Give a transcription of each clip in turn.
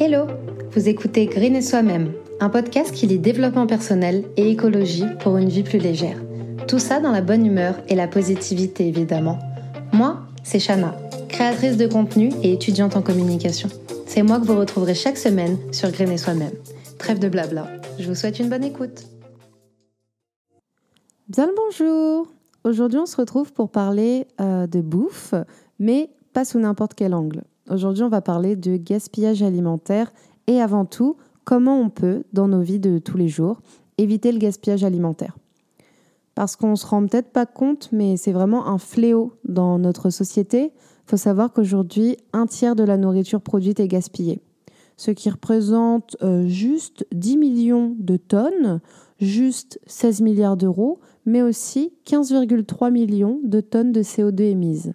Hello Vous écoutez Green et Soi-même, un podcast qui lit développement personnel et écologie pour une vie plus légère. Tout ça dans la bonne humeur et la positivité évidemment. Moi, c'est Shana, créatrice de contenu et étudiante en communication. C'est moi que vous retrouverez chaque semaine sur Green et Soi-même. Trêve de blabla, je vous souhaite une bonne écoute. Bien le bonjour Aujourd'hui on se retrouve pour parler euh, de bouffe, mais pas sous n'importe quel angle. Aujourd'hui, on va parler de gaspillage alimentaire et avant tout, comment on peut, dans nos vies de tous les jours, éviter le gaspillage alimentaire. Parce qu'on ne se rend peut-être pas compte, mais c'est vraiment un fléau dans notre société. Il faut savoir qu'aujourd'hui, un tiers de la nourriture produite est gaspillée. Ce qui représente euh, juste 10 millions de tonnes, juste 16 milliards d'euros, mais aussi 15,3 millions de tonnes de CO2 émises.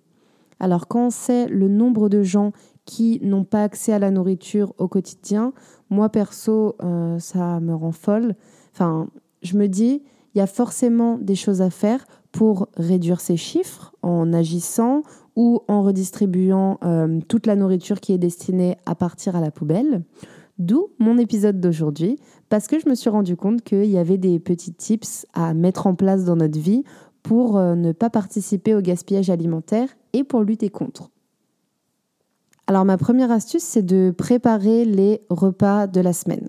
Alors quand on sait le nombre de gens qui n'ont pas accès à la nourriture au quotidien, moi perso, euh, ça me rend folle. Enfin, je me dis, il y a forcément des choses à faire pour réduire ces chiffres en agissant ou en redistribuant euh, toute la nourriture qui est destinée à partir à la poubelle. D'où mon épisode d'aujourd'hui, parce que je me suis rendu compte qu'il y avait des petits tips à mettre en place dans notre vie pour euh, ne pas participer au gaspillage alimentaire et pour lutter contre. Alors ma première astuce, c'est de préparer les repas de la semaine.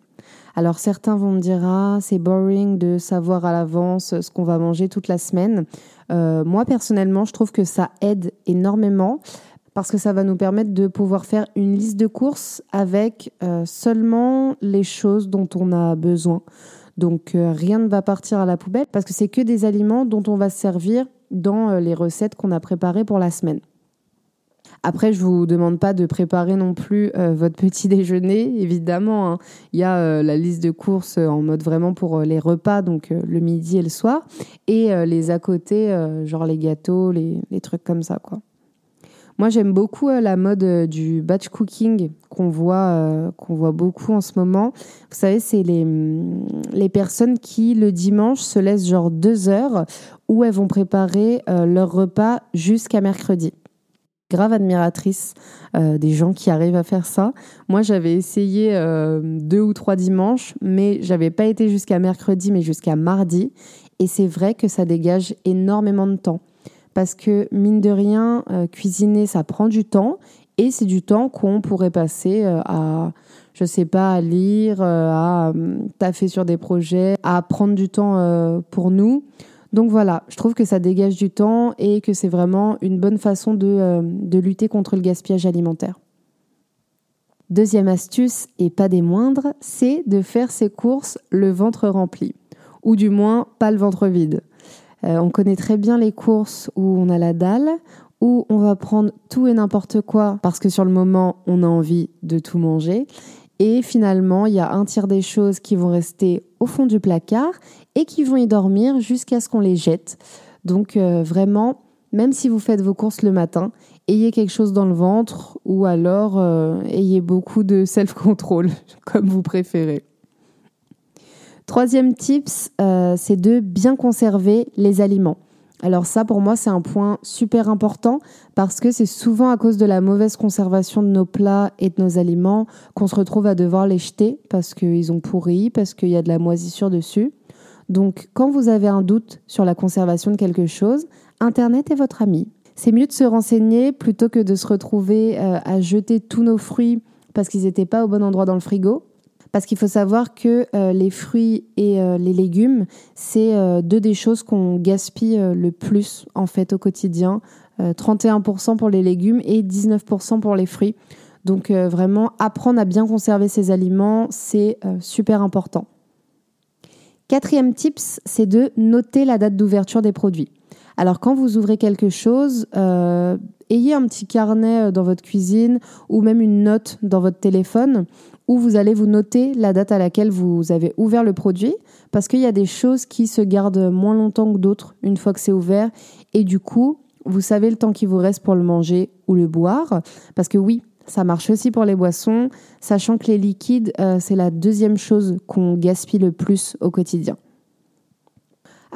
Alors certains vont me dire ah c'est boring de savoir à l'avance ce qu'on va manger toute la semaine. Euh, moi personnellement, je trouve que ça aide énormément parce que ça va nous permettre de pouvoir faire une liste de courses avec euh, seulement les choses dont on a besoin. Donc euh, rien ne va partir à la poubelle parce que c'est que des aliments dont on va se servir dans euh, les recettes qu'on a préparées pour la semaine. Après, je vous demande pas de préparer non plus euh, votre petit déjeuner, évidemment. Hein. Il y a la liste de courses en mode vraiment pour les repas, donc le midi et le soir, et les à côté, genre les gâteaux, les, les trucs comme ça, quoi. Moi, j'aime beaucoup euh, la mode euh, du batch cooking qu'on voit, euh, voit beaucoup en ce moment. Vous savez, c'est les, mm, les personnes qui, le dimanche, se laissent genre deux heures où elles vont préparer leur repas jusqu'à mercredi grave admiratrice des gens qui arrivent à faire ça. Moi, j'avais essayé deux ou trois dimanches, mais j'avais pas été jusqu'à mercredi, mais jusqu'à mardi. Et c'est vrai que ça dégage énormément de temps parce que mine de rien, euh, cuisiner, ça prend du temps et c'est du temps qu'on pourrait passer euh, à, je sais pas, à lire, euh, à taffer sur des projets, à prendre du temps pour nous. Donc voilà, je trouve que ça dégage du temps et que c'est vraiment une bonne façon de, de lutter contre le gaspillage alimentaire. Deuxième astuce, et pas des moindres, c'est de faire ses courses le ventre rempli. Ou du moins, pas le ventre vide. Euh, on connaît très bien les courses où on a la dalle, où on va prendre tout et n'importe quoi parce que sur le moment, on a envie de tout manger. Et finalement, il y a un tiers des choses qui vont rester au fond du placard et qui vont y dormir jusqu'à ce qu'on les jette. Donc euh, vraiment, même si vous faites vos courses le matin, ayez quelque chose dans le ventre ou alors euh, ayez beaucoup de self-control, comme vous préférez. Troisième tips, euh, c'est de bien conserver les aliments. Alors ça, pour moi, c'est un point super important parce que c'est souvent à cause de la mauvaise conservation de nos plats et de nos aliments qu'on se retrouve à devoir les jeter parce qu'ils ont pourri, parce qu'il y a de la moisissure dessus. Donc, quand vous avez un doute sur la conservation de quelque chose, Internet est votre ami. C'est mieux de se renseigner plutôt que de se retrouver euh, à jeter tous nos fruits parce qu'ils n'étaient pas au bon endroit dans le frigo parce qu'il faut savoir que euh, les fruits et euh, les légumes, c'est euh, deux des choses qu'on gaspille le plus en fait au quotidien. 31% pour les légumes et 19% pour les fruits. Donc vraiment, apprendre à bien conserver ses aliments, c'est super important. Quatrième tips, c'est de noter la date d'ouverture des produits. Alors quand vous ouvrez quelque chose, ayez un petit carnet dans votre cuisine ou même une note dans votre téléphone où vous allez vous noter la date à laquelle vous avez ouvert le produit, parce qu'il y a des choses qui se gardent moins longtemps que d'autres une fois que c'est ouvert, et du coup, vous savez le temps qu'il vous reste pour le manger ou le boire, parce que oui, ça marche aussi pour les boissons, sachant que les liquides, euh, c'est la deuxième chose qu'on gaspille le plus au quotidien.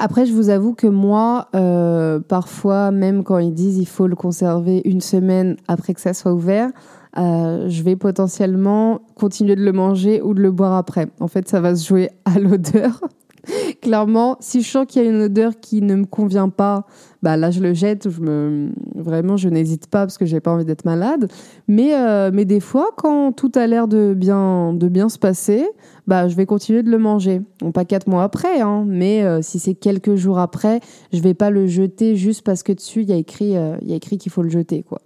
Après, je vous avoue que moi, euh, parfois, même quand ils disent il faut le conserver une semaine après que ça soit ouvert, euh, je vais potentiellement continuer de le manger ou de le boire après. En fait, ça va se jouer à l'odeur. Clairement, si je sens qu'il y a une odeur qui ne me convient pas, bah là je le jette. Je me vraiment je n'hésite pas parce que j'ai pas envie d'être malade. Mais euh, mais des fois quand tout a l'air de bien de bien se passer, bah je vais continuer de le manger. Pas quatre mois après, hein, mais euh, si c'est quelques jours après, je vais pas le jeter juste parce que dessus il y a écrit euh, qu'il faut le jeter quoi.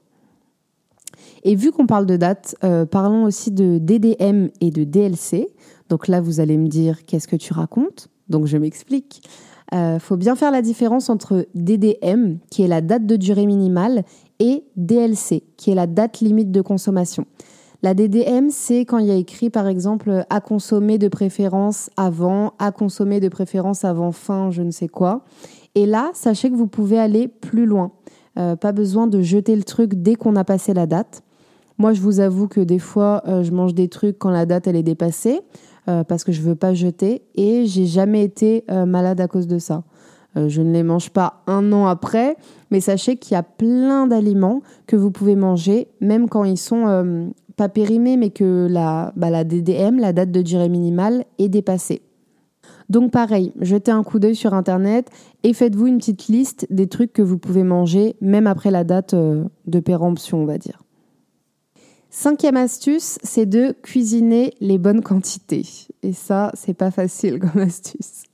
Et vu qu'on parle de date, parlons aussi de DDM et de DLC. Donc là, vous allez me dire, qu'est-ce que tu racontes? Donc je m'explique. Il euh, faut bien faire la différence entre DDM, qui est la date de durée minimale, et DLC, qui est la date limite de consommation. La DDM, c'est quand il y a écrit, par exemple, à consommer de préférence avant, à consommer de préférence avant fin, je ne sais quoi. Et là, sachez que vous pouvez aller plus loin. Euh, pas besoin de jeter le truc dès qu'on a passé la date. Moi, je vous avoue que des fois, euh, je mange des trucs quand la date elle est dépassée. Euh, parce que je veux pas jeter et j'ai jamais été euh, malade à cause de ça. Euh, je ne les mange pas un an après, mais sachez qu'il y a plein d'aliments que vous pouvez manger, même quand ils sont pas périmés, mais que la, bah, la DDM, la date de durée minimale, est dépassée. Donc pareil, jetez un coup d'œil sur Internet et faites-vous une petite liste des trucs que vous pouvez manger, même après la date de péremption, on va dire. Cinquième astuce, c'est de cuisiner les bonnes quantités. Et ça, c'est pas facile comme astuce.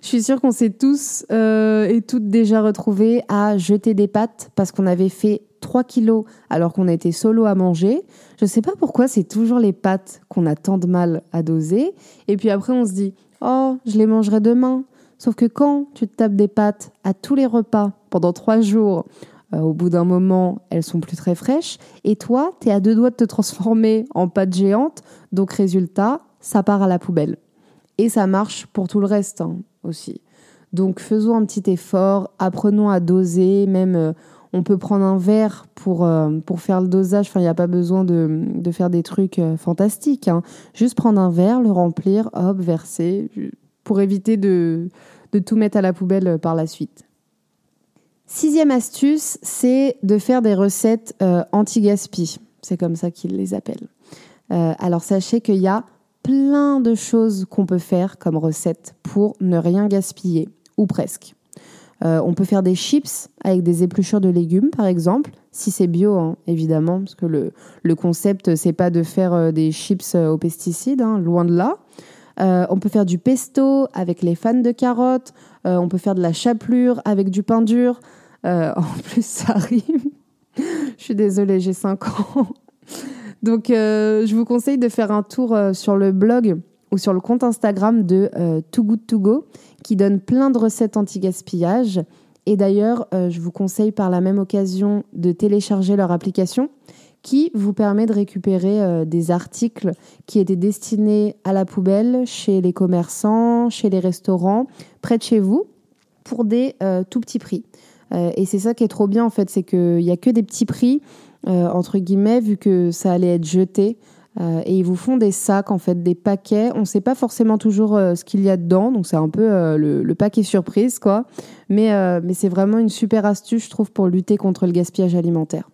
Je suis sûre qu'on s'est tous euh, et toutes déjà retrouvés à jeter des pâtes parce qu'on avait fait 3 kilos alors qu'on était solo à manger. Je sais pas pourquoi c'est toujours les pâtes qu'on a tant de mal à doser. Et puis après, on se dit, oh, je les mangerai demain. Sauf que quand tu te tapes des pâtes à tous les repas pendant 3 jours, au bout d'un moment, elles sont plus très fraîches. Et toi, tu es à deux doigts de te transformer en pâte géante. Donc, résultat, ça part à la poubelle. Et ça marche pour tout le reste hein, aussi. Donc, faisons un petit effort, apprenons à doser. Même, euh, on peut prendre un verre pour, euh, pour faire le dosage. Enfin, il n'y a pas besoin de, de faire des trucs fantastiques. Hein. Juste prendre un verre, le remplir, hop, verser, pour éviter de, de tout mettre à la poubelle par la suite. Sixième astuce, c'est de faire des recettes euh, anti-gaspi. C'est comme ça qu'ils les appellent. Euh, alors sachez qu'il y a plein de choses qu'on peut faire comme recette pour ne rien gaspiller, ou presque. Euh, on peut faire des chips avec des épluchures de légumes, par exemple, si c'est bio, hein, évidemment, parce que le, le concept, c'est pas de faire des chips aux pesticides, hein, loin de là. On peut faire du pesto avec les fans de carottes. on peut faire de la chapelure avec du pain dur. Euh, en plus, ça rime. je suis désolée, j'ai 5 ans. Donc, euh, je vous conseille de faire un tour euh, sur le blog ou sur le compte Instagram de Too Good To Go qui donne plein de recettes anti-gaspillage. Et d'ailleurs, je vous conseille par la même occasion de télécharger leur application qui vous permet de récupérer des articles qui étaient destinés à la poubelle chez les commerçants, chez les restaurants, près de chez vous, pour des tout petits prix. Euh, et c'est ça qui est trop bien en fait, c'est qu'il n'y a que des petits prix, euh, entre guillemets, vu que ça allait être jeté. Euh, et ils vous font des sacs, en fait, des paquets. On ne sait pas forcément toujours ce qu'il y a dedans, donc c'est un peu le, paquet surprise, quoi. Mais, mais c'est vraiment une super astuce, je trouve, pour lutter contre le gaspillage alimentaire.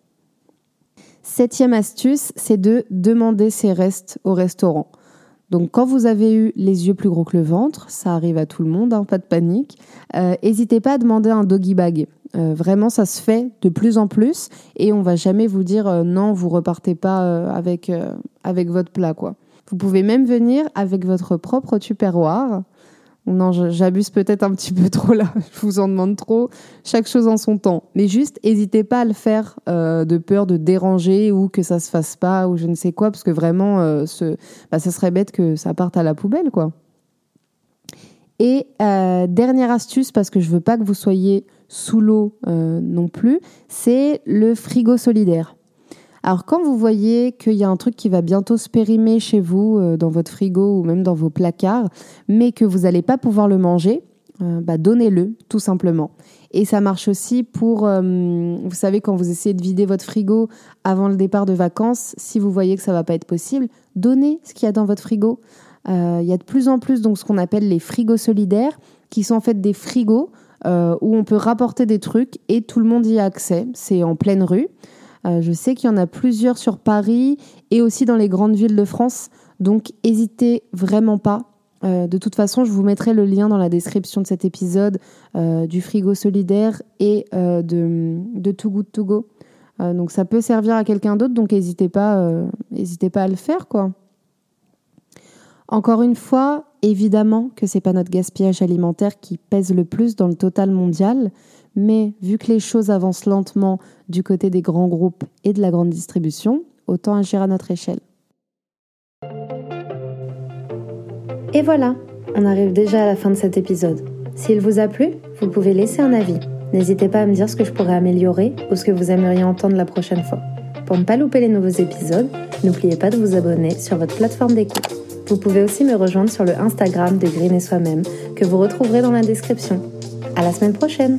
Septième astuce, c'est de demander ses restes au restaurant. Donc quand vous avez eu les yeux plus gros que le ventre, ça arrive à tout le monde, hein, pas de panique, n'hésitez pas à demander un doggy bag. Euh, vraiment, ça se fait de plus en plus et on va jamais vous dire euh, non, vous repartez pas euh, avec, avec votre plat. quoi. Vous pouvez même venir avec votre propre tupperware. Non, j'abuse peut-être un petit peu trop là, je vous en demande trop. Chaque chose en son temps. Mais juste, n'hésitez pas à le faire de peur de déranger ou que ça se fasse pas ou je ne sais quoi, parce que vraiment, ce, bah, ça serait bête que ça parte à la poubelle, quoi. Et dernière astuce, parce que je veux pas que vous soyez sous l'eau euh, non plus, c'est le frigo solidaire. Alors quand vous voyez qu'il y a un truc qui va bientôt se périmer chez vous, euh, dans votre frigo ou même dans vos placards, mais que vous n'allez pas pouvoir le manger, euh, bah, donnez-le tout simplement. Et ça marche aussi pour, vous savez, quand vous essayez de vider votre frigo avant le départ de vacances, si vous voyez que ça va pas être possible, donnez ce qu'il y a dans votre frigo. Il y a de plus en plus donc ce qu'on appelle les frigos solidaires qui sont en fait des frigos où on peut rapporter des trucs et tout le monde y a accès. C'est en pleine rue. Je sais qu'il y en a plusieurs sur Paris et aussi dans les grandes villes de France. Donc n'hésitez vraiment pas euh, de toute façon, je vous mettrai le lien dans la description de cet épisode euh, du frigo solidaire et euh, de, de Too Good To Go. donc ça peut servir à quelqu'un d'autre, donc n'hésitez pas, n'hésitez pas à le faire, quoi. Encore une fois, évidemment que c'est pas notre gaspillage alimentaire qui pèse le plus dans le total mondial, mais vu que les choses avancent lentement du côté des grands groupes et de la grande distribution, autant agir à notre échelle. Et voilà, on arrive déjà à la fin de cet épisode. S'il vous a plu, vous pouvez laisser un avis. N'hésitez pas à me dire ce que je pourrais améliorer ou ce que vous aimeriez entendre la prochaine fois. Pour ne pas louper les nouveaux épisodes, n'oubliez pas de vous abonner sur votre plateforme d'écoute. Vous pouvez aussi me rejoindre sur le Instagram de Green et Soi-même que vous retrouverez dans la description. À la semaine prochaine!